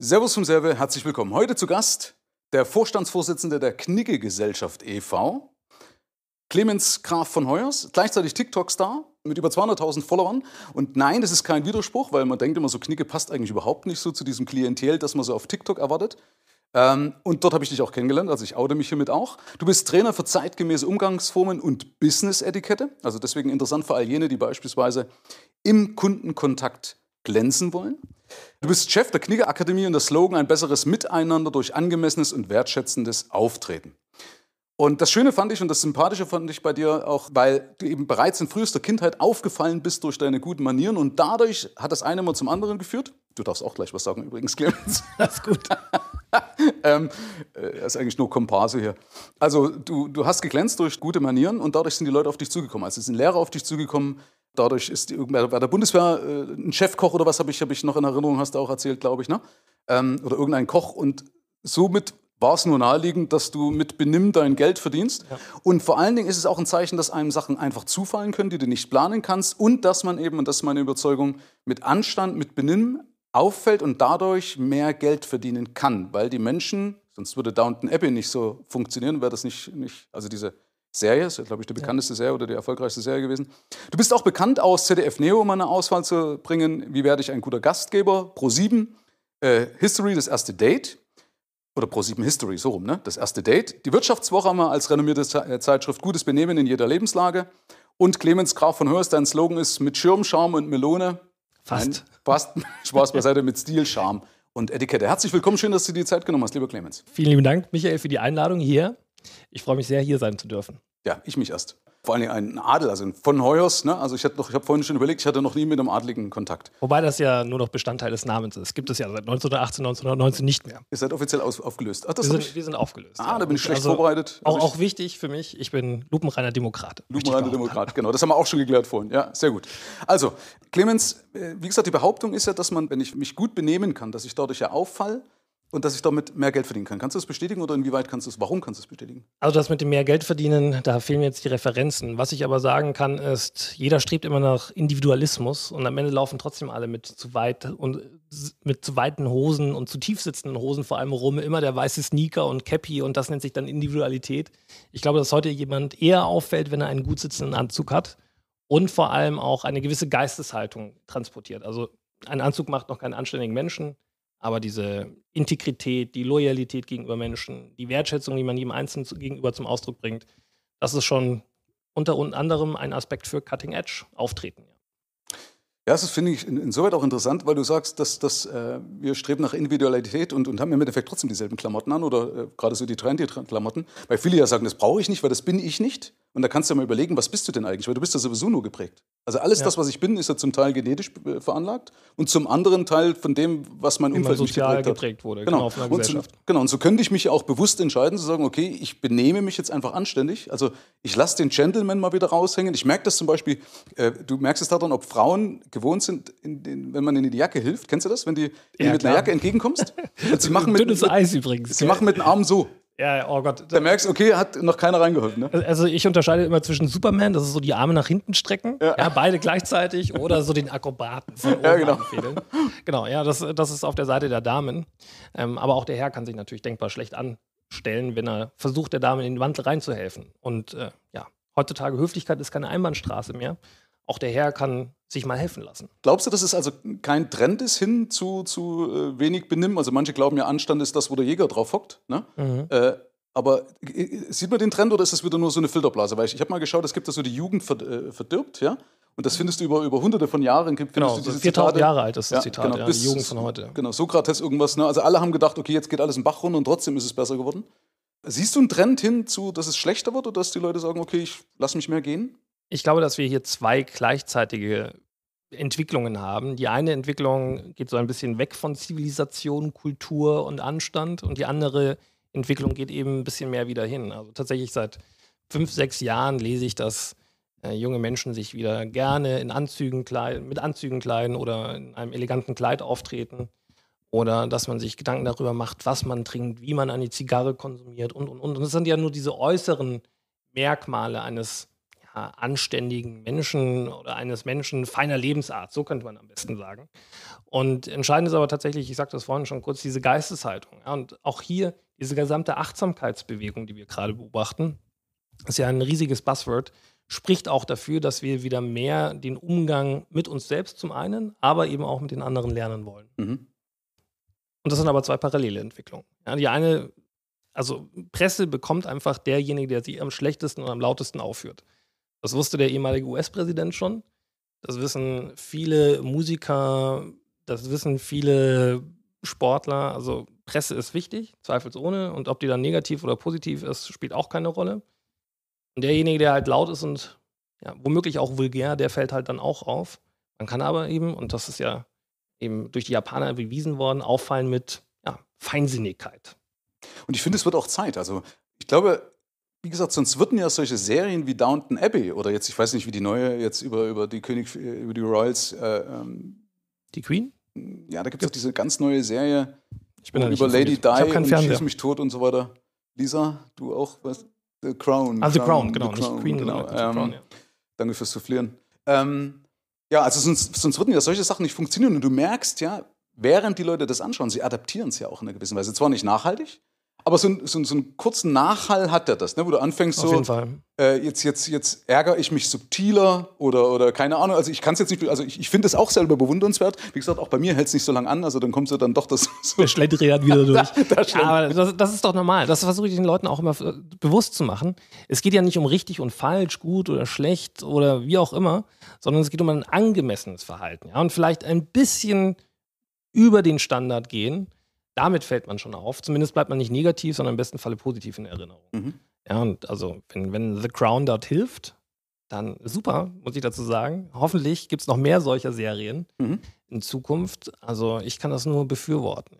Servus vom Serve, herzlich willkommen. Heute zu Gast der Vorstandsvorsitzende der Knigge Gesellschaft e.V., Clemens Graf von Heuers, gleichzeitig TikTok-Star mit über 200.000 Followern. Und nein, das ist kein Widerspruch, weil man denkt immer so, Knigge passt eigentlich überhaupt nicht so zu diesem Klientel, das man so auf TikTok erwartet. Ähm, und dort habe ich dich auch kennengelernt, also ich oute mich hiermit auch. Du bist Trainer für zeitgemäße Umgangsformen und Business-Etikette. Also deswegen interessant für all jene, die beispielsweise im Kundenkontakt glänzen wollen. Du bist Chef der Knigge Akademie und der Slogan ein besseres Miteinander durch angemessenes und wertschätzendes Auftreten. Und das Schöne fand ich und das Sympathische fand ich bei dir auch, weil du eben bereits in frühester Kindheit aufgefallen bist durch deine guten Manieren und dadurch hat das eine mal zum anderen geführt. Du darfst auch gleich was sagen übrigens, Clemens. Das ist gut. ähm, äh, ist eigentlich nur Komparse hier. Also du, du hast geglänzt durch gute Manieren und dadurch sind die Leute auf dich zugekommen. Also sind Lehrer auf dich zugekommen. Dadurch ist die, bei der Bundeswehr äh, ein Chefkoch oder was habe ich, hab ich noch in Erinnerung, hast du auch erzählt, glaube ich, ne? Ähm, oder irgendein Koch und somit war es nur naheliegend, dass du mit Benimm dein Geld verdienst. Ja. Und vor allen Dingen ist es auch ein Zeichen, dass einem Sachen einfach zufallen können, die du nicht planen kannst und dass man eben, und das ist meine Überzeugung, mit Anstand, mit Benimm auffällt und dadurch mehr Geld verdienen kann, weil die Menschen, sonst würde Downton Abbey nicht so funktionieren, wäre das nicht, nicht, also diese Serie, ist, glaube ich, die bekannteste Serie oder die erfolgreichste Serie gewesen. Du bist auch bekannt aus ZDF Neo, um eine Auswahl zu bringen. Wie werde ich ein guter Gastgeber? Pro 7, äh, History, das erste Date oder Pro7 History, so rum, ne? das erste Date. Die Wirtschaftswoche haben wir als renommierte äh, Zeitschrift Gutes Benehmen in jeder Lebenslage. Und Clemens Graf von Hörs, dein Slogan ist mit Schirm, Charme und Melone. Fast. Nein, fast. Spaß beiseite mit Stil, Charme und Etikette. Herzlich willkommen, schön, dass du dir die Zeit genommen hast, lieber Clemens. Vielen lieben Dank, Michael, für die Einladung hier. Ich freue mich sehr, hier sein zu dürfen. Ja, ich mich erst vor allem ein Adel, also von Heuers. Ne? Also ich, ich habe vorhin schon überlegt, ich hatte noch nie mit einem Adligen Kontakt. Wobei das ja nur noch Bestandteil des Namens ist. Gibt es ja seit 1918, 1919 nicht mehr. Ihr seid offiziell aus, aufgelöst. Ach, wir, sind, wir, sind, aufgelöst. Ah, ja. da bin ich schlecht also vorbereitet. Also auch, auch, wichtig für mich, ich bin lupenreiner Demokrat. Lupenreiner Demokrat, genau. Das haben wir auch schon geklärt vorhin. Ja, sehr gut. Also, Clemens, äh, wie gesagt, die Behauptung ist ja, dass man, wenn ich mich gut benehmen kann, dass ich dadurch ja auffall, und dass ich damit mehr Geld verdienen kann. Kannst du das bestätigen oder inwieweit kannst du es, warum kannst du es bestätigen? Also das mit dem mehr Geld verdienen, da fehlen mir jetzt die Referenzen. Was ich aber sagen kann, ist, jeder strebt immer nach Individualismus und am Ende laufen trotzdem alle mit zu weit und mit zu weiten Hosen und zu tief sitzenden Hosen vor allem rum, immer der weiße Sneaker und Cappy und das nennt sich dann Individualität. Ich glaube, dass heute jemand eher auffällt, wenn er einen gut sitzenden Anzug hat und vor allem auch eine gewisse Geisteshaltung transportiert. Also ein Anzug macht noch keinen anständigen Menschen aber diese Integrität, die Loyalität gegenüber Menschen, die Wertschätzung, die man jedem Einzelnen gegenüber zum Ausdruck bringt, das ist schon unter anderem ein Aspekt für Cutting Edge Auftreten. Ja. Das finde ich insoweit auch interessant, weil du sagst, dass, dass äh, wir streben nach Individualität und, und haben im Endeffekt trotzdem dieselben Klamotten an oder äh, gerade so die trendy Klamotten. Weil viele ja sagen, das brauche ich nicht, weil das bin ich nicht. Und da kannst du ja mal überlegen, was bist du denn eigentlich? Weil du bist ja sowieso nur geprägt. Also alles ja. das, was ich bin, ist ja zum Teil genetisch äh, veranlagt und zum anderen Teil von dem, was mein Umfeld mich geprägt, geprägt wurde. Genau. genau, und so, genau. Und so könnte ich mich auch bewusst entscheiden, zu sagen, okay, ich benehme mich jetzt einfach anständig. Also ich lasse den Gentleman mal wieder raushängen. Ich merke das zum Beispiel, äh, du merkst es daran, ob Frauen gewohnt sind, den, wenn man ihnen in die Jacke hilft. Kennst du das? Wenn du ja, mit klar. einer Jacke entgegenkommst? Sie machen mit, Dünnes Eis übrigens. Sie machen mit dem Arm so. Ja, oh Gott. Da merkst du, okay, hat noch keiner reingeholfen. Ne? Also ich unterscheide immer zwischen Superman, das ist so die Arme nach hinten strecken, ja. ja beide gleichzeitig, oder so den Akrobaten von oben ja, genau. Genau, ja, das, das ist auf der Seite der Damen. Ähm, aber auch der Herr kann sich natürlich denkbar schlecht anstellen, wenn er versucht, der Dame in den Wandel reinzuhelfen. Und äh, ja, heutzutage Höflichkeit ist keine Einbahnstraße mehr auch der Herr kann sich mal helfen lassen. Glaubst du, dass es also kein Trend ist hin zu, zu äh, wenig Benimm? Also manche glauben ja, Anstand ist das, wo der Jäger drauf hockt. Ne? Mhm. Äh, aber äh, sieht man den Trend oder ist das wieder nur so eine Filterblase? Weil ich, ich habe mal geschaut, es gibt da so die Jugend äh, verdirbt, ja? Und das findest du über, über hunderte von Jahren. Genau, du diese 4000 Jahre alt ist das ja, Zitat, genau, ja, bis, die Jugend von heute. Genau, Sokrates irgendwas. Ne? Also alle haben gedacht, okay, jetzt geht alles im Bach runter und trotzdem ist es besser geworden. Siehst du einen Trend hin zu, dass es schlechter wird oder dass die Leute sagen, okay, ich lasse mich mehr gehen? Ich glaube, dass wir hier zwei gleichzeitige Entwicklungen haben. Die eine Entwicklung geht so ein bisschen weg von Zivilisation, Kultur und Anstand und die andere Entwicklung geht eben ein bisschen mehr wieder hin. Also tatsächlich seit fünf, sechs Jahren lese ich, dass äh, junge Menschen sich wieder gerne in Anzügen kleiden, mit Anzügen kleiden oder in einem eleganten Kleid auftreten oder dass man sich Gedanken darüber macht, was man trinkt, wie man eine Zigarre konsumiert und und und. Und das sind ja nur diese äußeren Merkmale eines anständigen Menschen oder eines Menschen feiner Lebensart, so könnte man am besten sagen. Und entscheidend ist aber tatsächlich, ich sagte das vorhin schon kurz, diese Geisteshaltung. Ja, und auch hier diese gesamte Achtsamkeitsbewegung, die wir gerade beobachten, ist ja ein riesiges Buzzword, spricht auch dafür, dass wir wieder mehr den Umgang mit uns selbst zum einen, aber eben auch mit den anderen lernen wollen. Mhm. Und das sind aber zwei parallele Entwicklungen. Ja, die eine, also Presse bekommt einfach derjenige, der sich am schlechtesten und am lautesten aufführt. Das wusste der ehemalige US-Präsident schon. Das wissen viele Musiker, das wissen viele Sportler. Also Presse ist wichtig, zweifelsohne. Und ob die dann negativ oder positiv ist, spielt auch keine Rolle. Und derjenige, der halt laut ist und ja, womöglich auch vulgär, der fällt halt dann auch auf. Man kann aber eben, und das ist ja eben durch die Japaner bewiesen worden, auffallen mit ja, Feinsinnigkeit. Und ich finde, es wird auch Zeit. Also ich glaube, wie gesagt, sonst würden ja solche Serien wie Downton Abbey oder jetzt, ich weiß nicht, wie die neue jetzt über, über die König, über die Royals. Äh, ähm, die Queen? Ja, da gibt es auch diese ganz neue Serie über Lady Di und Schieß mich tot und so weiter. Lisa, du auch was? The Crown. Ah, The Crown, genau. The Crown, nicht Queen, genau. Ähm, Crown, ja. Danke fürs Soufflieren. Ähm, ja, also sonst, sonst würden ja solche Sachen nicht funktionieren. Und du merkst ja, während die Leute das anschauen, sie adaptieren es ja auch in einer gewissen Weise. Zwar nicht nachhaltig, aber so, so, so einen kurzen Nachhall hat er das, ne? wo du anfängst Auf so, äh, jetzt, jetzt, jetzt ärgere ich mich subtiler oder, oder keine Ahnung. Also ich kann es jetzt nicht, also ich, ich finde es auch selber bewundernswert. Wie gesagt, auch bei mir hält es nicht so lange an, also dann kommt so dann doch das. So Der Schlendrian wieder durch. ja, aber das, das, ist doch normal. Das versuche ich den Leuten auch immer bewusst zu machen. Es geht ja nicht um richtig und falsch, gut oder schlecht oder wie auch immer, sondern es geht um ein angemessenes Verhalten. Ja? Und vielleicht ein bisschen über den Standard gehen damit fällt man schon auf. Zumindest bleibt man nicht negativ, sondern im besten Falle positiv in Erinnerung. Mhm. Ja, und also, wenn, wenn The Crown dort hilft, dann super, muss ich dazu sagen. Hoffentlich gibt es noch mehr solcher Serien mhm. in Zukunft. Also, ich kann das nur befürworten.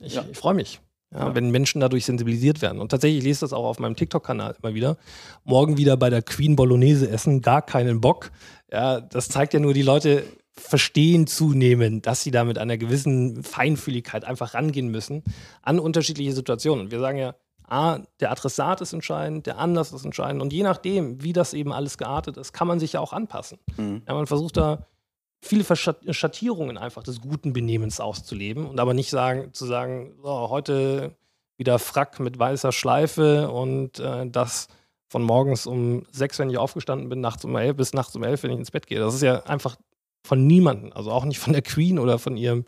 Ich, ja. ich freue mich. Ja, ja. Wenn Menschen dadurch sensibilisiert werden. Und tatsächlich, ich lese das auch auf meinem TikTok-Kanal immer wieder. Morgen wieder bei der Queen Bolognese essen, gar keinen Bock. Ja, das zeigt ja nur, die Leute verstehen zunehmend, dass sie da mit einer gewissen Feinfühligkeit einfach rangehen müssen an unterschiedliche Situationen. Und wir sagen ja, A, der Adressat ist entscheidend, der Anlass ist entscheidend. Und je nachdem, wie das eben alles geartet ist, kann man sich ja auch anpassen. Mhm. Ja, man versucht da viele Schattierungen einfach des guten Benehmens auszuleben und aber nicht sagen, zu sagen, so, heute wieder Frack mit weißer Schleife und äh, das von morgens um sechs, wenn ich aufgestanden bin, nachts um elf bis nachts um elf, wenn ich ins Bett gehe. Das ist ja einfach von niemandem, also auch nicht von der Queen oder von ihrem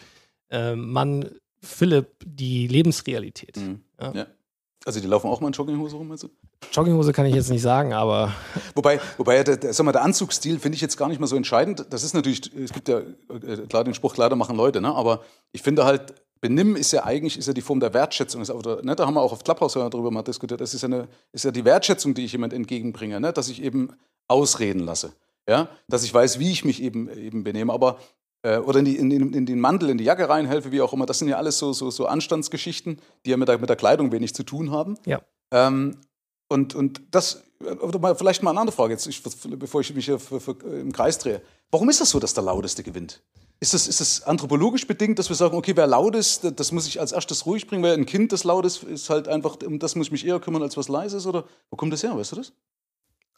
äh, Mann Philipp, die Lebensrealität. Mhm. Ja. ja. Also die laufen auch mal in Jogginghose rum, meinst du? Jogginghose kann ich jetzt nicht sagen, aber. Wobei, wobei der, der, sag mal, der Anzugsstil finde ich jetzt gar nicht mal so entscheidend. Das ist natürlich, es gibt ja äh, klar den Spruch, Kleider machen Leute, ne? aber ich finde halt, Benimm ist ja eigentlich ist ja die Form der Wertschätzung. Ist auch, ne? Da haben wir auch auf Clubhouse darüber mal diskutiert. Das ist ja, eine, ist ja die Wertschätzung, die ich jemand entgegenbringe, ne? dass ich eben ausreden lasse ja, dass ich weiß, wie ich mich eben, eben benehme. Aber äh, oder in, die, in, in, den Mantel, in die Jacke reinhelfe, wie auch immer. Das sind ja alles so, so, so Anstandsgeschichten, die ja mit der, mit der Kleidung wenig zu tun haben. Ja. Ähm, und, und das, vielleicht mal eine andere Frage, jetzt, ich, bevor ich mich hier für, für, im Kreis drehe. Warum ist das so, dass der Lauteste gewinnt? Ist das, ist das anthropologisch bedingt, dass wir sagen, okay, wer laut ist, das muss ich als erstes ruhig bringen, weil ein Kind, das laut ist, ist halt einfach, um das muss ich mich eher kümmern, als was leise ist? Oder wo kommt das her, weißt du das?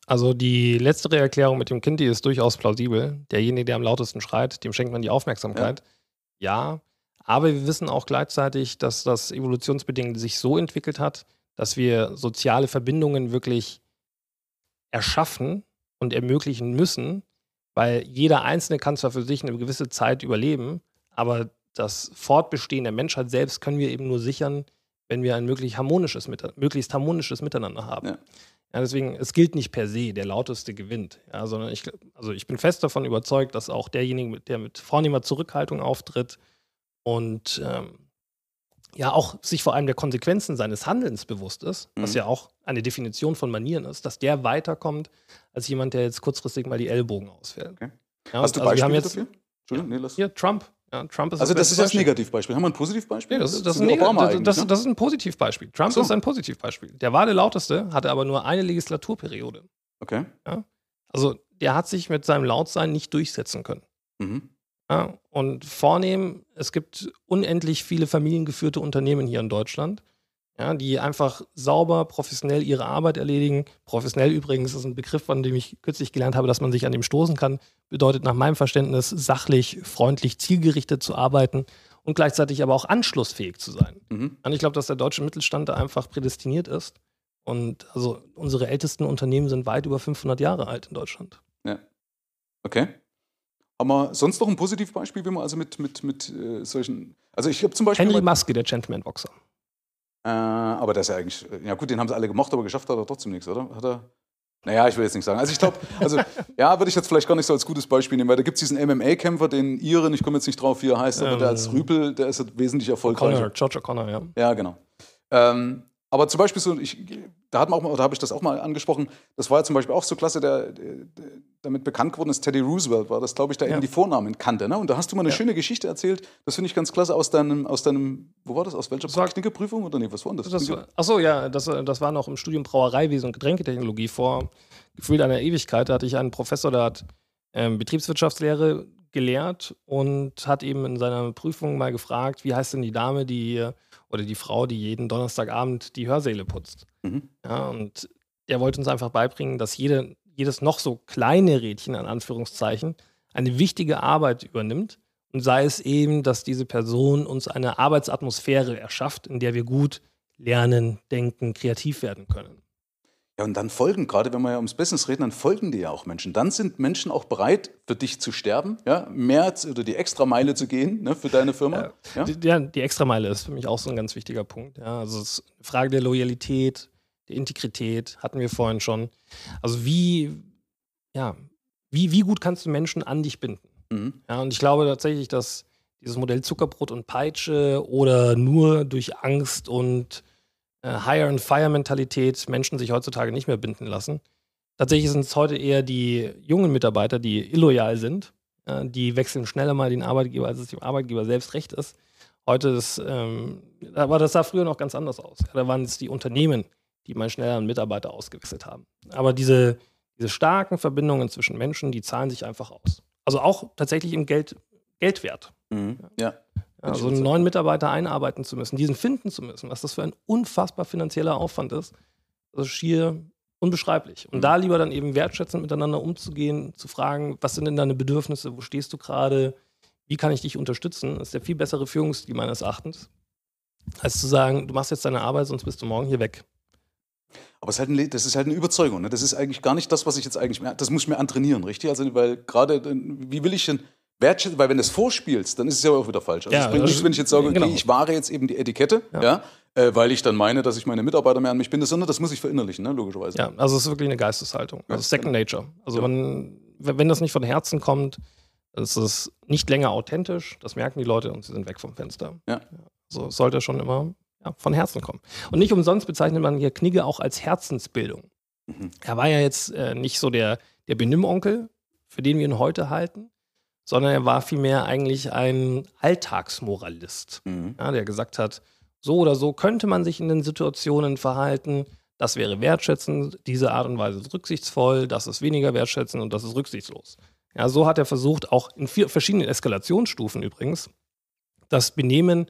Also die letztere Erklärung mit dem Kind, die ist durchaus plausibel. Derjenige, der am lautesten schreit, dem schenkt man die Aufmerksamkeit. Ja. ja. Aber wir wissen auch gleichzeitig, dass das evolutionsbedingt sich so entwickelt hat, dass wir soziale Verbindungen wirklich erschaffen und ermöglichen müssen, weil jeder Einzelne kann zwar für sich eine gewisse Zeit überleben, aber das Fortbestehen der Menschheit selbst können wir eben nur sichern, wenn wir ein möglichst harmonisches, möglichst harmonisches Miteinander haben. Ja. Ja, deswegen, es gilt nicht per se, der lauteste gewinnt. Ja, sondern ich, also ich bin fest davon überzeugt, dass auch derjenige, der mit vornehmer Zurückhaltung auftritt und ähm, ja auch sich vor allem der Konsequenzen seines Handelns bewusst ist, mhm. was ja auch eine Definition von Manieren ist, dass der weiterkommt als jemand, der jetzt kurzfristig mal die Ellbogen ausfällt. Okay. Ja, Hast du also Beispiele jetzt, dafür? Entschuldigung, nee, lass. Hier, Trump. Ja, Trump ist also das, ist das Negativbeispiel. Haben wir ein Positivbeispiel? Nee, das, ist, das, das, ist, ein, das, das, ist ein Positivbeispiel. Trump so. ist ein Positivbeispiel. Der war der lauteste, hatte aber nur eine Legislaturperiode. Okay. Ja? Also der hat sich mit seinem Lautsein nicht durchsetzen können. Mhm. Ja? Und vornehm, es gibt unendlich viele familiengeführte Unternehmen hier in Deutschland. Ja, die einfach sauber, professionell ihre Arbeit erledigen. Professionell übrigens ist ein Begriff, von dem ich kürzlich gelernt habe, dass man sich an dem stoßen kann. Bedeutet nach meinem Verständnis sachlich, freundlich, zielgerichtet zu arbeiten und gleichzeitig aber auch anschlussfähig zu sein. Mhm. Und ich glaube, dass der deutsche Mittelstand da einfach prädestiniert ist. Und also unsere ältesten Unternehmen sind weit über 500 Jahre alt in Deutschland. Ja. Okay. Haben wir sonst noch ein Positivbeispiel, wie man also mit, mit, mit äh, solchen. Also ich habe zum Beispiel. Henry Maske, der Gentleman-Boxer. Äh, aber das ist ja eigentlich, ja gut, den haben sie alle gemocht, aber geschafft hat er trotzdem nichts, oder? Hat er? Naja, ich will jetzt nicht sagen. Also ich glaube, also ja, würde ich jetzt vielleicht gar nicht so als gutes Beispiel nehmen, weil da gibt es diesen MMA-Kämpfer, den Iren, ich komme jetzt nicht drauf, wie er heißt, aber ähm, der als Rüpel, der ist halt wesentlich erfolgreicher. George O'Connor, ja. Ja, genau. Ähm, aber zum Beispiel so, ich, da hat man auch, da habe ich das auch mal angesprochen, das war ja zum Beispiel auch so klasse, der, der damit bekannt geworden ist, Teddy Roosevelt war das, glaube ich, der ja. eben die Vornamen kannte. Ne? Und da hast du mal eine ja. schöne Geschichte erzählt, das finde ich ganz klasse aus deinem, aus deinem, wo war das, aus welcher Knickeprüfung oder nee, was war das? das achso, ja, das, das war noch im Studium Brauereiwesen und Getränketechnologie vor gefühlt einer Ewigkeit. Da hatte ich einen Professor, der hat ähm, Betriebswirtschaftslehre gelehrt und hat eben in seiner Prüfung mal gefragt, wie heißt denn die Dame, die oder die Frau, die jeden Donnerstagabend die Hörsäle putzt. Mhm. Ja, und er wollte uns einfach beibringen, dass jede, jedes noch so kleine Rädchen, an Anführungszeichen, eine wichtige Arbeit übernimmt. Und sei es eben, dass diese Person uns eine Arbeitsatmosphäre erschafft, in der wir gut lernen, denken, kreativ werden können. Ja, und dann folgen, gerade wenn wir ja ums Business reden, dann folgen dir ja auch Menschen. Dann sind Menschen auch bereit, für dich zu sterben, ja, mehr oder die Extrameile zu gehen ne, für deine Firma. Ja, ja? Die, ja, die Extrameile ist für mich auch so ein ganz wichtiger Punkt. Ja, also es ist eine Frage der Loyalität, der Integrität, hatten wir vorhin schon. Also wie, ja, wie, wie gut kannst du Menschen an dich binden? Mhm. Ja, und ich glaube tatsächlich, dass dieses Modell Zuckerbrot und Peitsche oder nur durch Angst und Hire-and-Fire-Mentalität Menschen sich heutzutage nicht mehr binden lassen. Tatsächlich sind es heute eher die jungen Mitarbeiter, die illoyal sind. Äh, die wechseln schneller mal den Arbeitgeber, als es dem Arbeitgeber selbst recht ist. Heute ist, ähm, aber das sah früher noch ganz anders aus. Da waren es die Unternehmen, die mal schneller einen Mitarbeiter ausgewechselt haben. Aber diese, diese starken Verbindungen zwischen Menschen, die zahlen sich einfach aus. Also auch tatsächlich im Geld, Geldwert. Mhm. Ja. Ja, so einen neuen Mitarbeiter einarbeiten zu müssen, diesen finden zu müssen, was das für ein unfassbar finanzieller Aufwand ist, das ist schier unbeschreiblich. Und mhm. da lieber dann eben wertschätzend miteinander umzugehen, zu fragen, was sind denn deine Bedürfnisse, wo stehst du gerade, wie kann ich dich unterstützen, das ist der viel bessere Führungsstil meines Erachtens, als zu sagen, du machst jetzt deine Arbeit, sonst bist du morgen hier weg. Aber ist halt ein, das ist halt eine Überzeugung. Ne? Das ist eigentlich gar nicht das, was ich jetzt eigentlich mehr, das muss ich mir antrainieren, richtig? Also, weil gerade, wie will ich denn, wertschätzen, weil wenn du es vorspielst, dann ist es ja auch wieder falsch. Also ja, es bringt nichts, wenn ich jetzt sage, okay, genau. ich wahre jetzt eben die Etikette, ja. ja äh, weil ich dann meine, dass ich meine Mitarbeiter mehr an mich binde, sondern das muss ich verinnerlichen, ne, logischerweise. Ja, also es ist wirklich eine Geisteshaltung. Also Second Nature. Also wenn, wenn das nicht von Herzen kommt, ist es nicht länger authentisch, das merken die Leute und sie sind weg vom Fenster. Ja. Also es sollte schon immer ja, von Herzen kommen. Und nicht umsonst bezeichnet man hier Knigge auch als Herzensbildung. Mhm. Er war ja jetzt äh, nicht so der, der Benimmonkel, für den wir ihn heute halten, sondern er war vielmehr eigentlich ein Alltagsmoralist, mhm. ja, der gesagt hat, so oder so könnte man sich in den Situationen verhalten, das wäre wertschätzend, diese Art und Weise ist rücksichtsvoll, das ist weniger wertschätzend und das ist rücksichtslos. Ja, so hat er versucht, auch in vier verschiedenen Eskalationsstufen übrigens, das Benehmen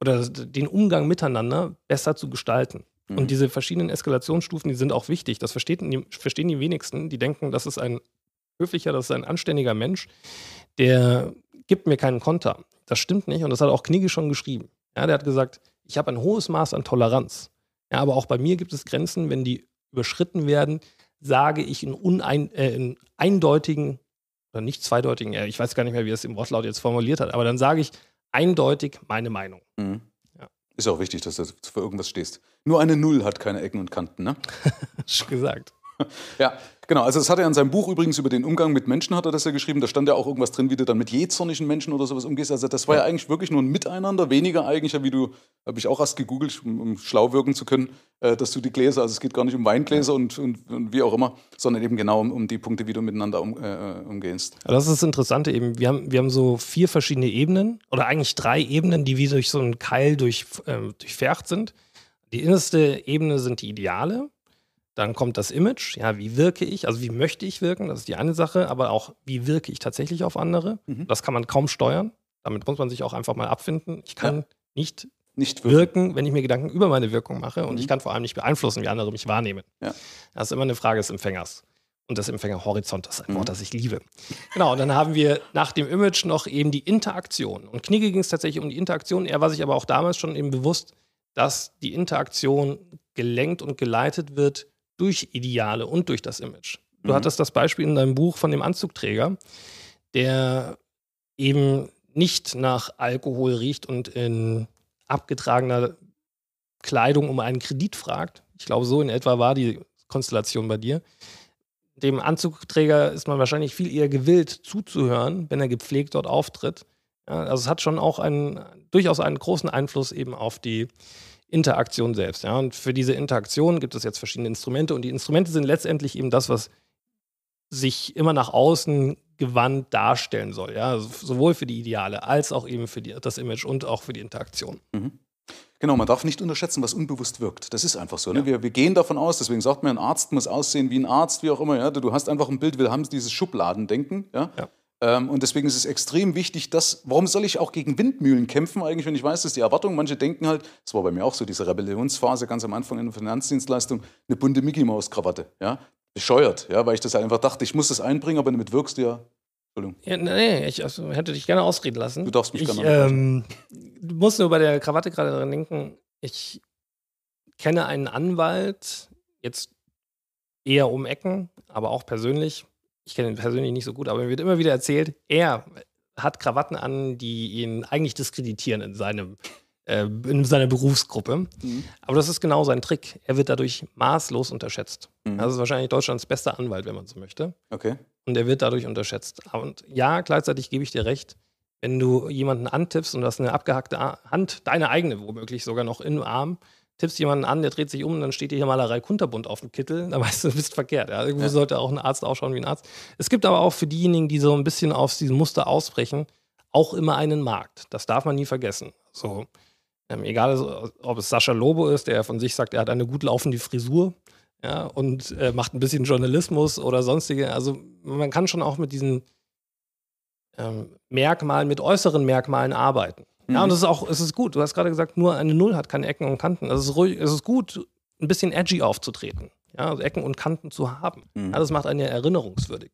oder den Umgang miteinander besser zu gestalten. Mhm. Und diese verschiedenen Eskalationsstufen, die sind auch wichtig. Das verstehen die, verstehen die wenigsten. Die denken, das ist ein höflicher, das ist ein anständiger Mensch der gibt mir keinen Konter. Das stimmt nicht und das hat auch Knigge schon geschrieben. Ja, der hat gesagt, ich habe ein hohes Maß an Toleranz. Ja, aber auch bei mir gibt es Grenzen, wenn die überschritten werden, sage ich in, unein, äh, in eindeutigen oder nicht zweideutigen, ich weiß gar nicht mehr, wie er es im Wortlaut jetzt formuliert hat, aber dann sage ich eindeutig meine Meinung. Mhm. Ja. Ist auch wichtig, dass du für irgendwas stehst. Nur eine Null hat keine Ecken und Kanten, ne? Schon gesagt. Ja, genau. Also das hat er in seinem Buch übrigens über den Umgang mit Menschen hat er das ja geschrieben. Da stand ja auch irgendwas drin, wie du dann mit jähzornigen Menschen oder sowas umgehst. Also das war ja, ja eigentlich wirklich nur ein Miteinander, weniger eigentlich, wie du, habe ich auch erst gegoogelt, um, um, schlau wirken zu können, äh, dass du die Gläser, also es geht gar nicht um Weingläser und, und, und wie auch immer, sondern eben genau um, um die Punkte, wie du miteinander um, äh, umgehst. Das ist das Interessante eben. Wir haben, wir haben so vier verschiedene Ebenen oder eigentlich drei Ebenen, die wie durch so einen Keil durch, äh, durchfärcht sind. Die innerste Ebene sind die Ideale. Dann kommt das Image, ja, wie wirke ich, also wie möchte ich wirken, das ist die eine Sache, aber auch, wie wirke ich tatsächlich auf andere. Mhm. Das kann man kaum steuern. Damit muss man sich auch einfach mal abfinden. Ich kann ja. nicht nicht wirken. wirken. wenn ich mir Gedanken über meine Wirkung mache. Und mhm. ich kann vor allem nicht beeinflussen, wie andere mich wahrnehmen. Ja. Das ist immer eine Frage des Empfängers und des Empfängerhorizontes, ein Wort, mhm. das ich liebe. Genau, und dann haben wir nach dem Image noch eben die Interaktion. Und Knigge ging es tatsächlich um die Interaktion. Er war sich aber auch damals schon eben bewusst, dass die Interaktion gelenkt und geleitet wird durch Ideale und durch das Image. Du mhm. hattest das Beispiel in deinem Buch von dem Anzugträger, der eben nicht nach Alkohol riecht und in abgetragener Kleidung um einen Kredit fragt. Ich glaube, so in etwa war die Konstellation bei dir. Dem Anzugträger ist man wahrscheinlich viel eher gewillt zuzuhören, wenn er gepflegt dort auftritt. Ja, also es hat schon auch einen, durchaus einen großen Einfluss eben auf die Interaktion selbst. Ja. Und für diese Interaktion gibt es jetzt verschiedene Instrumente und die Instrumente sind letztendlich eben das, was sich immer nach außen gewandt darstellen soll. Ja? Also sowohl für die Ideale als auch eben für die, das Image und auch für die Interaktion. Mhm. Genau, man darf nicht unterschätzen, was unbewusst wirkt. Das ist einfach so. Ne? Ja. Wir, wir, gehen davon aus, deswegen sagt man, ein Arzt muss aussehen wie ein Arzt, wie auch immer. Ja? Du hast einfach ein Bild, wir haben dieses Schubladendenken. Ja? Ähm, und deswegen ist es extrem wichtig, dass, warum soll ich auch gegen Windmühlen kämpfen eigentlich, wenn ich weiß, dass die Erwartung, manche denken halt, das war bei mir auch so, diese Rebellionsphase ganz am Anfang in der Finanzdienstleistung, eine bunte Mickey-Maus-Krawatte. Ja? bescheuert, ja, weil ich das einfach dachte, ich muss das einbringen, aber damit wirkst du ja. Entschuldigung. Ja, nee, ich also, hätte dich gerne ausreden lassen. Du darfst mich ich, gerne ähm, Du musst nur bei der Krawatte gerade dran denken, ich kenne einen Anwalt, jetzt eher um Ecken, aber auch persönlich. Ich kenne ihn persönlich nicht so gut, aber mir wird immer wieder erzählt, er hat Krawatten an, die ihn eigentlich diskreditieren in seinem äh, in seiner Berufsgruppe. Mhm. Aber das ist genau sein Trick. Er wird dadurch maßlos unterschätzt. Mhm. Das ist wahrscheinlich Deutschlands bester Anwalt, wenn man so möchte. Okay. Und er wird dadurch unterschätzt. Und ja, gleichzeitig gebe ich dir recht, wenn du jemanden antippst und du hast eine abgehackte Hand, deine eigene womöglich sogar noch im Arm, tippst jemanden an, der dreht sich um und dann steht dir hier Malerei Kunterbund auf dem Kittel, dann weißt du, du bist verkehrt. Ja. Irgendwo ja. sollte auch ein Arzt ausschauen wie ein Arzt. Es gibt aber auch für diejenigen, die so ein bisschen aus diesem Muster ausbrechen, auch immer einen Markt. Das darf man nie vergessen. So, ähm, egal, ob es Sascha Lobo ist, der von sich sagt, er hat eine gut laufende Frisur ja, und äh, macht ein bisschen Journalismus oder sonstige. Also man kann schon auch mit diesen ähm, Merkmalen, mit äußeren Merkmalen arbeiten. Mhm. Ja, und das ist auch, es ist gut. Du hast gerade gesagt, nur eine Null hat keine Ecken und Kanten. Also es ist, ruhig, es ist gut, ein bisschen edgy aufzutreten. Ja, also Ecken und Kanten zu haben. Mhm. Ja, das macht einen ja erinnerungswürdig.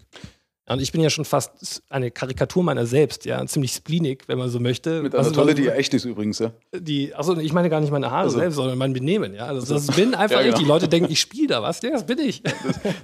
Und ich bin ja schon fast eine Karikatur meiner selbst, ja, ziemlich spleenig, wenn man so möchte. Mit einer also, Tolle, die ja echt ist übrigens, ja. Die, achso, ich meine gar nicht meine Haare also. selbst, sondern mein Benehmen, ja. Also, das bin einfach ja, genau. ich. Die Leute denken, ich spiele da was. Ja, das bin ich. Das,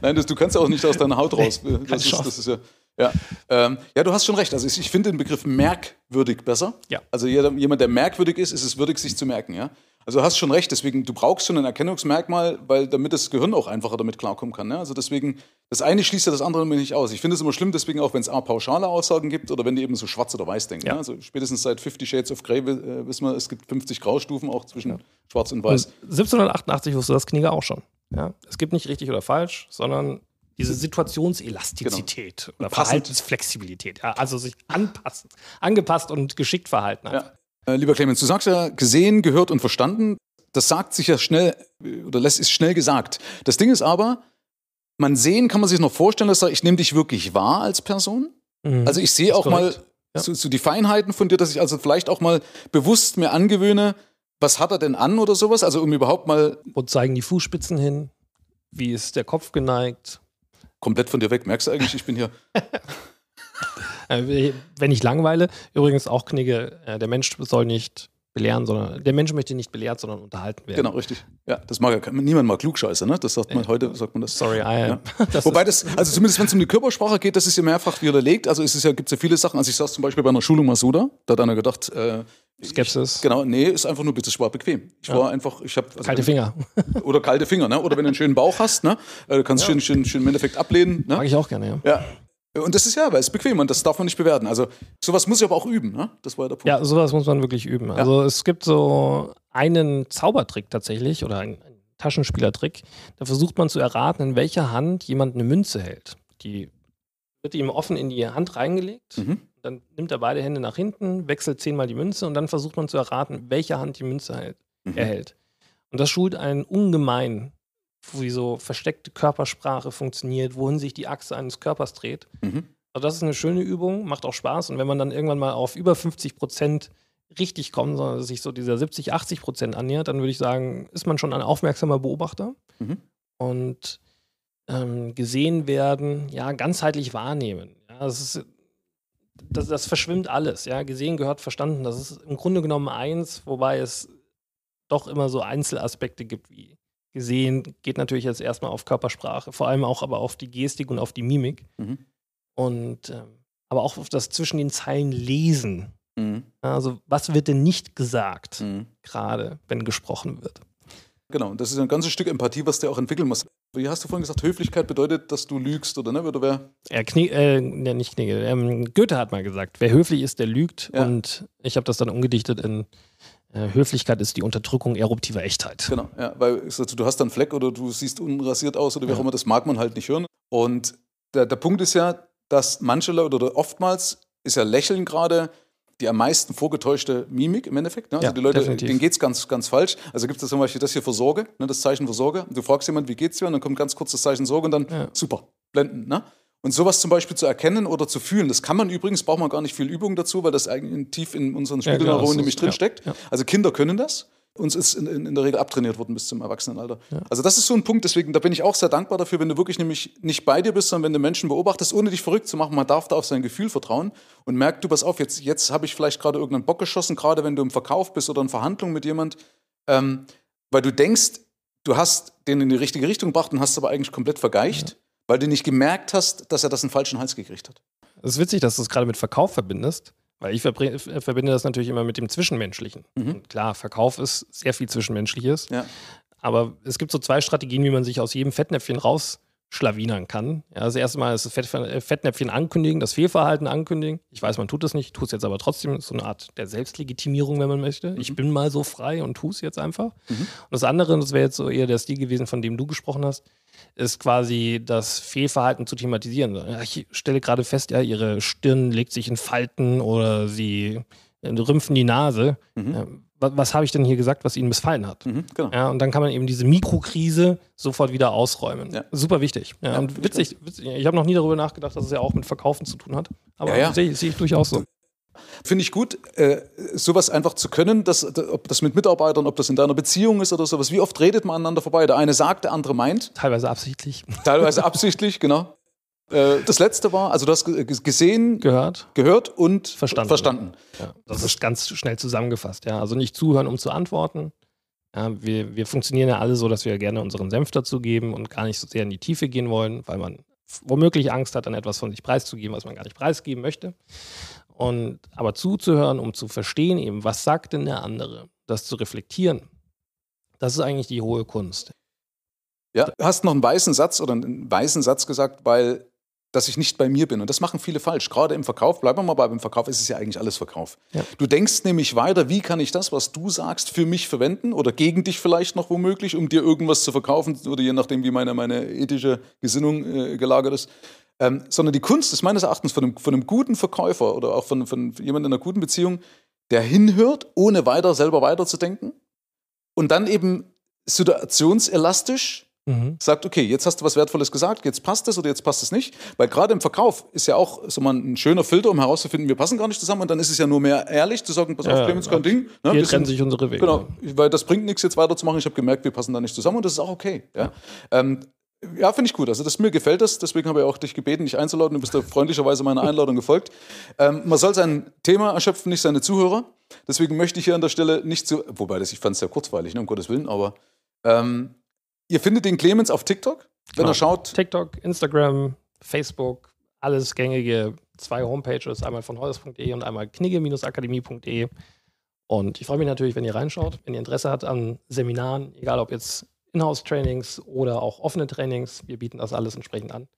nein, das, du kannst auch nicht aus deiner Haut raus. Das, ist, das ist ja. Ja. Ähm, ja, du hast schon recht. Also ich, finde den Begriff merkwürdig besser. Ja. Also jeder, jemand, der merkwürdig ist, ist es würdig, sich zu merken. Ja? Also du hast schon recht, deswegen, du brauchst schon ein Erkennungsmerkmal, weil damit das Gehirn auch einfacher damit klarkommen kann. Ne? Also deswegen, das eine schließt ja das andere nicht aus. Ich finde es immer schlimm, deswegen auch, wenn es pauschale Aussagen gibt oder wenn die eben so schwarz oder weiß denken. Ja. Ne? Also spätestens seit 50 Shades of Grey äh, wissen wir, es gibt 50 Graustufen auch zwischen ja. schwarz und weiß. Und 1788 wusste das Knigge auch schon. Ja? Es gibt nicht richtig oder falsch, sondern diese Situationselastizität genau. oder Verhaltensflexibilität. Ja? Also sich anpassen, angepasst und geschickt verhalten. Ja. Äh, lieber Clemens, du sagst ja gesehen, gehört und verstanden. Das sagt sich ja schnell oder das ist schnell gesagt. Das Ding ist aber, man sehen kann man sich noch vorstellen, dass er, ich nehme dich wirklich wahr als Person. Mhm. Also ich sehe auch korrekt. mal ja. so, so die Feinheiten von dir, dass ich also vielleicht auch mal bewusst mir angewöhne, was hat er denn an oder sowas? Also um überhaupt mal. Wo zeigen die Fußspitzen hin? Wie ist der Kopf geneigt? Komplett von dir weg. Merkst du eigentlich, ich bin hier. Äh, wenn ich langweile, übrigens auch Knigge, äh, der Mensch soll nicht belehren, sondern der Mensch möchte nicht belehrt, sondern unterhalten werden. Genau, richtig. Ja, das mag ja niemand mal klugscheiße, ne? Das sagt man heute, sagt man das. Sorry, I am. Ja. Das Wobei das, also zumindest wenn es um die Körpersprache geht, das ist ja mehrfach widerlegt. Also es ist ja, gibt es ja viele Sachen. Also ich saß zum Beispiel bei einer Schulung Masuda, da hat einer gedacht, äh, Skepsis. Ich, genau, nee, ist einfach nur bitte, war bequem. Ich ja. war einfach, ich habe also kalte Finger. Oder kalte Finger, ne? Oder wenn du einen schönen Bauch hast, ne? Du kannst ja. schön, schön, schön im Endeffekt ablehnen. Ne? Mag ich auch gerne, ja. Ja, und das ist ja, weil es bequem und das darf man nicht bewerten. Also sowas muss ich aber auch üben, ne? Das war der Punkt. Ja, sowas muss man wirklich üben. Ja. Also es gibt so einen Zaubertrick tatsächlich oder einen Taschenspielertrick. Da versucht man zu erraten, in welcher Hand jemand eine Münze hält. Die wird ihm offen in die Hand reingelegt. Mhm. Dann nimmt er beide Hände nach hinten, wechselt zehnmal die Münze und dann versucht man zu erraten, welche Hand die Münze hält, mhm. erhält. Und das schult einen ungemein wie so versteckte Körpersprache funktioniert, wohin sich die Achse eines Körpers dreht. Mhm. Also das ist eine schöne Übung, macht auch Spaß. Und wenn man dann irgendwann mal auf über 50 Prozent richtig kommt, sondern sich so dieser 70, 80 Prozent annähert, dann würde ich sagen, ist man schon ein aufmerksamer Beobachter. Mhm. Und ähm, gesehen werden, ja, ganzheitlich wahrnehmen. Ja, das, ist, das, das verschwimmt alles. Ja, gesehen gehört verstanden. Das ist im Grunde genommen eins, wobei es doch immer so Einzelaspekte gibt, wie gesehen geht natürlich jetzt erstmal auf Körpersprache, vor allem auch aber auf die Gestik und auf die Mimik. Mhm. Und ähm, aber auch auf das zwischen den Zeilen lesen. Mhm. Also, was wird denn nicht gesagt, mhm. gerade wenn gesprochen wird? Genau, das ist ein ganzes Stück Empathie, was der auch entwickeln muss. Wie hast du vorhin gesagt, Höflichkeit bedeutet, dass du lügst, oder ne? Oder wer? Ja, Knie, äh, nicht Knigge. Ähm, Goethe hat mal gesagt, wer höflich ist, der lügt. Ja. Und ich habe das dann umgedichtet in äh, Höflichkeit ist die Unterdrückung eruptiver Echtheit. Genau, ja, weil du hast dann Fleck oder du siehst unrasiert aus oder wie auch immer, das mag man halt nicht hören. Und der, der Punkt ist ja, dass manche Leute oder oftmals ist ja Lächeln gerade die am meisten vorgetäuschte Mimik im Endeffekt. Ne? Also ja, die Leute, definitiv. denen geht es ganz, ganz falsch. Also gibt es zum Beispiel das hier für Sorge, ne? das Zeichen für Sorge. Du fragst jemand, wie geht's dir? Und dann kommt ganz kurz das Zeichen Sorge und dann ja. super, blenden. Ne? Und sowas zum Beispiel zu erkennen oder zu fühlen, das kann man übrigens, braucht man gar nicht viel Übung dazu, weil das eigentlich tief in unseren Spiegelneuronen ja, nämlich drin steckt. Also Kinder können das uns ist in, in, in, der Regel abtrainiert worden bis zum Erwachsenenalter. Ja. Also das ist so ein Punkt, deswegen, da bin ich auch sehr dankbar dafür, wenn du wirklich nämlich nicht bei dir bist, sondern wenn du Menschen beobachtest, ohne dich verrückt zu machen, man darf da auf sein Gefühl vertrauen und merkt, du pass auf, jetzt, jetzt habe ich vielleicht gerade irgendeinen Bock geschossen, gerade wenn du im Verkauf bist oder in Verhandlung mit jemand, ähm, weil du denkst, du hast den in die richtige Richtung gebracht und hast aber eigentlich komplett vergeicht, ja. Weil du nicht gemerkt hast, dass er das in den falschen Hals gekriegt hat. Es ist witzig, dass du es gerade mit Verkauf verbindest. Weil ich verbinde das natürlich immer mit dem Zwischenmenschlichen. Mhm. Klar, Verkauf ist sehr viel Zwischenmenschliches. Ja. Aber es gibt so zwei Strategien, wie man sich aus jedem Fettnäpfchen rausschlawinern kann. Ja, das erste Mal ist das Fettnäpfchen ankündigen, das Fehlverhalten ankündigen. Ich weiß, man tut es nicht, tut es jetzt aber trotzdem. So eine Art der Selbstlegitimierung, wenn man möchte. Mhm. Ich bin mal so frei und tue es jetzt einfach. Mhm. Und das andere, das wäre jetzt so eher der Stil gewesen, von dem du gesprochen hast, ist quasi das Fehlverhalten zu thematisieren. Ich stelle gerade fest, ja, ihre Stirn legt sich in Falten oder sie rümpfen die Nase. Mhm. Was, was habe ich denn hier gesagt, was ihnen missfallen hat? Mhm, genau. ja, und dann kann man eben diese Mikrokrise sofort wieder ausräumen. Ja. Super wichtig. Ja, und witzig, witzig ich habe noch nie darüber nachgedacht, dass es ja auch mit Verkaufen zu tun hat. Aber sehe seh ich durchaus so. Finde ich gut, äh, sowas einfach zu können, dass, ob das mit Mitarbeitern, ob das in deiner Beziehung ist oder sowas. Wie oft redet man aneinander vorbei? Der eine sagt, der andere meint. Teilweise absichtlich. Teilweise absichtlich, genau. Äh, das letzte war, also du hast gesehen, gehört, gehört und verstanden. verstanden. Ja, das ist ganz schnell zusammengefasst. Ja. Also nicht zuhören, um zu antworten. Ja, wir, wir funktionieren ja alle so, dass wir gerne unseren Senf dazugeben und gar nicht so sehr in die Tiefe gehen wollen, weil man womöglich Angst hat, dann etwas von sich preiszugeben, was man gar nicht preisgeben möchte. Und aber zuzuhören, um zu verstehen, eben, was sagt denn der andere, das zu reflektieren, das ist eigentlich die hohe Kunst. Ja, du hast noch einen weißen Satz oder einen weißen Satz gesagt, weil dass ich nicht bei mir bin. Und das machen viele falsch. Gerade im Verkauf, bleiben wir mal bei beim Verkauf, ist es ja eigentlich alles Verkauf. Ja. Du denkst nämlich weiter, wie kann ich das, was du sagst, für mich verwenden oder gegen dich vielleicht noch womöglich, um dir irgendwas zu verkaufen oder je nachdem, wie meine, meine ethische Gesinnung äh, gelagert ist. Ähm, sondern die Kunst ist meines Erachtens von einem, von einem guten Verkäufer oder auch von, von jemandem in einer guten Beziehung, der hinhört, ohne weiter selber weiterzudenken und dann eben situationselastisch mhm. sagt, okay, jetzt hast du was Wertvolles gesagt, jetzt passt es oder jetzt passt es nicht. Weil gerade im Verkauf ist ja auch so mal ein schöner Filter, um herauszufinden, wir passen gar nicht zusammen und dann ist es ja nur mehr ehrlich zu sagen, pass auf, ja, Clemens, kein Ding. Ne, Hier trennen sich unsere Wege. Genau, weil das bringt nichts, jetzt weiterzumachen. Ich habe gemerkt, wir passen da nicht zusammen und das ist auch okay. Ja, ähm, ja, finde ich gut. Also das, mir gefällt das. Deswegen habe ich auch dich gebeten, dich einzuladen. Du bist da freundlicherweise meiner Einladung gefolgt. Ähm, man soll sein Thema erschöpfen, nicht seine Zuhörer. Deswegen möchte ich hier an der Stelle nicht zu, wobei das, ich fand es sehr kurzweilig, ne, um Gottes Willen, aber ähm, ihr findet den Clemens auf TikTok, wenn genau. er schaut. TikTok, Instagram, Facebook, alles gängige. Zwei Homepages, einmal von holz.de und einmal knigge-akademie.de. Und ich freue mich natürlich, wenn ihr reinschaut, wenn ihr Interesse habt an Seminaren, egal ob jetzt Inhouse-Trainings oder auch offene Trainings. Wir bieten das alles entsprechend an.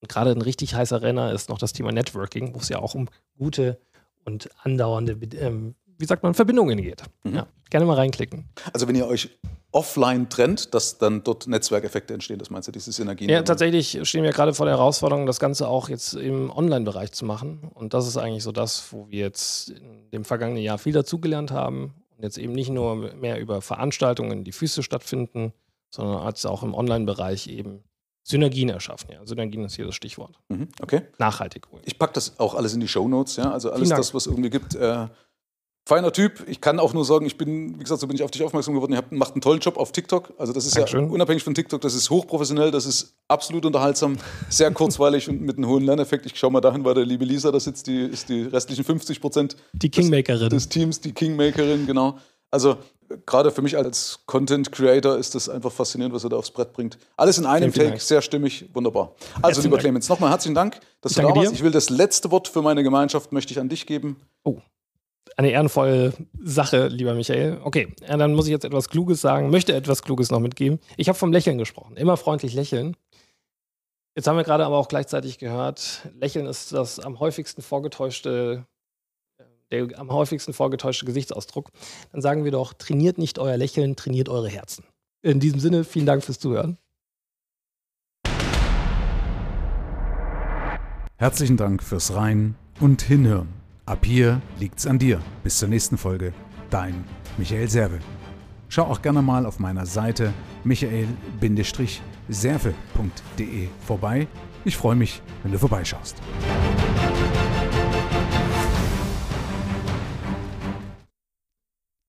Und gerade ein richtig heißer Renner ist noch das Thema Networking, wo es ja auch um gute und andauernde, ähm, wie sagt man, Verbindungen geht. Mhm. Ja, gerne mal reinklicken. Also wenn ihr euch offline trennt, dass dann dort Netzwerkeffekte entstehen, das meinst du, diese Synergien? Ja, tatsächlich stehen wir gerade vor der Herausforderung, das Ganze auch jetzt im Online-Bereich zu machen. Und das ist eigentlich so das, wo wir jetzt in dem vergangenen Jahr viel dazugelernt haben und jetzt eben nicht nur mehr über Veranstaltungen, die physisch stattfinden, sondern als auch im Online-Bereich eben Synergien erschaffen. Ja, Synergien ist hier das Stichwort. Mhm, okay. Nachhaltig. Ich packe das auch alles in die Show Notes, ja. Also alles das, was irgendwie gibt. Äh, feiner Typ. Ich kann auch nur sagen, ich bin, wie gesagt, so bin ich auf dich aufmerksam geworden. Ihr macht einen tollen Job auf TikTok. Also das ist Dankeschön. ja unabhängig von TikTok, das ist hochprofessionell, das ist absolut unterhaltsam, sehr kurzweilig und mit einem hohen Lerneffekt. Ich schaue mal dahin, weil der liebe Lisa da sitzt, die ist die restlichen 50 Prozent die Kingmakerin. Des, des Teams, die Kingmakerin, genau. Also gerade für mich als Content Creator ist das einfach faszinierend, was er da aufs Brett bringt. Alles in einem Take, Dank. sehr stimmig, wunderbar. Also lieber Dank. Clemens, nochmal herzlichen Dank, dass ich du da warst. Dir. Ich will das letzte Wort für meine Gemeinschaft möchte ich an dich geben. Oh. Eine ehrenvolle Sache, lieber Michael. Okay, dann muss ich jetzt etwas Kluges sagen, möchte etwas Kluges noch mitgeben. Ich habe vom Lächeln gesprochen. Immer freundlich lächeln. Jetzt haben wir gerade aber auch gleichzeitig gehört, Lächeln ist das am häufigsten vorgetäuschte der am häufigsten vorgetäuschte Gesichtsausdruck, dann sagen wir doch, trainiert nicht euer Lächeln, trainiert eure Herzen. In diesem Sinne, vielen Dank fürs Zuhören. Herzlichen Dank fürs Rein und Hinhören. Ab hier liegt's an dir. Bis zur nächsten Folge. Dein Michael Serve. Schau auch gerne mal auf meiner Seite michael-serve.de vorbei. Ich freue mich, wenn du vorbeischaust.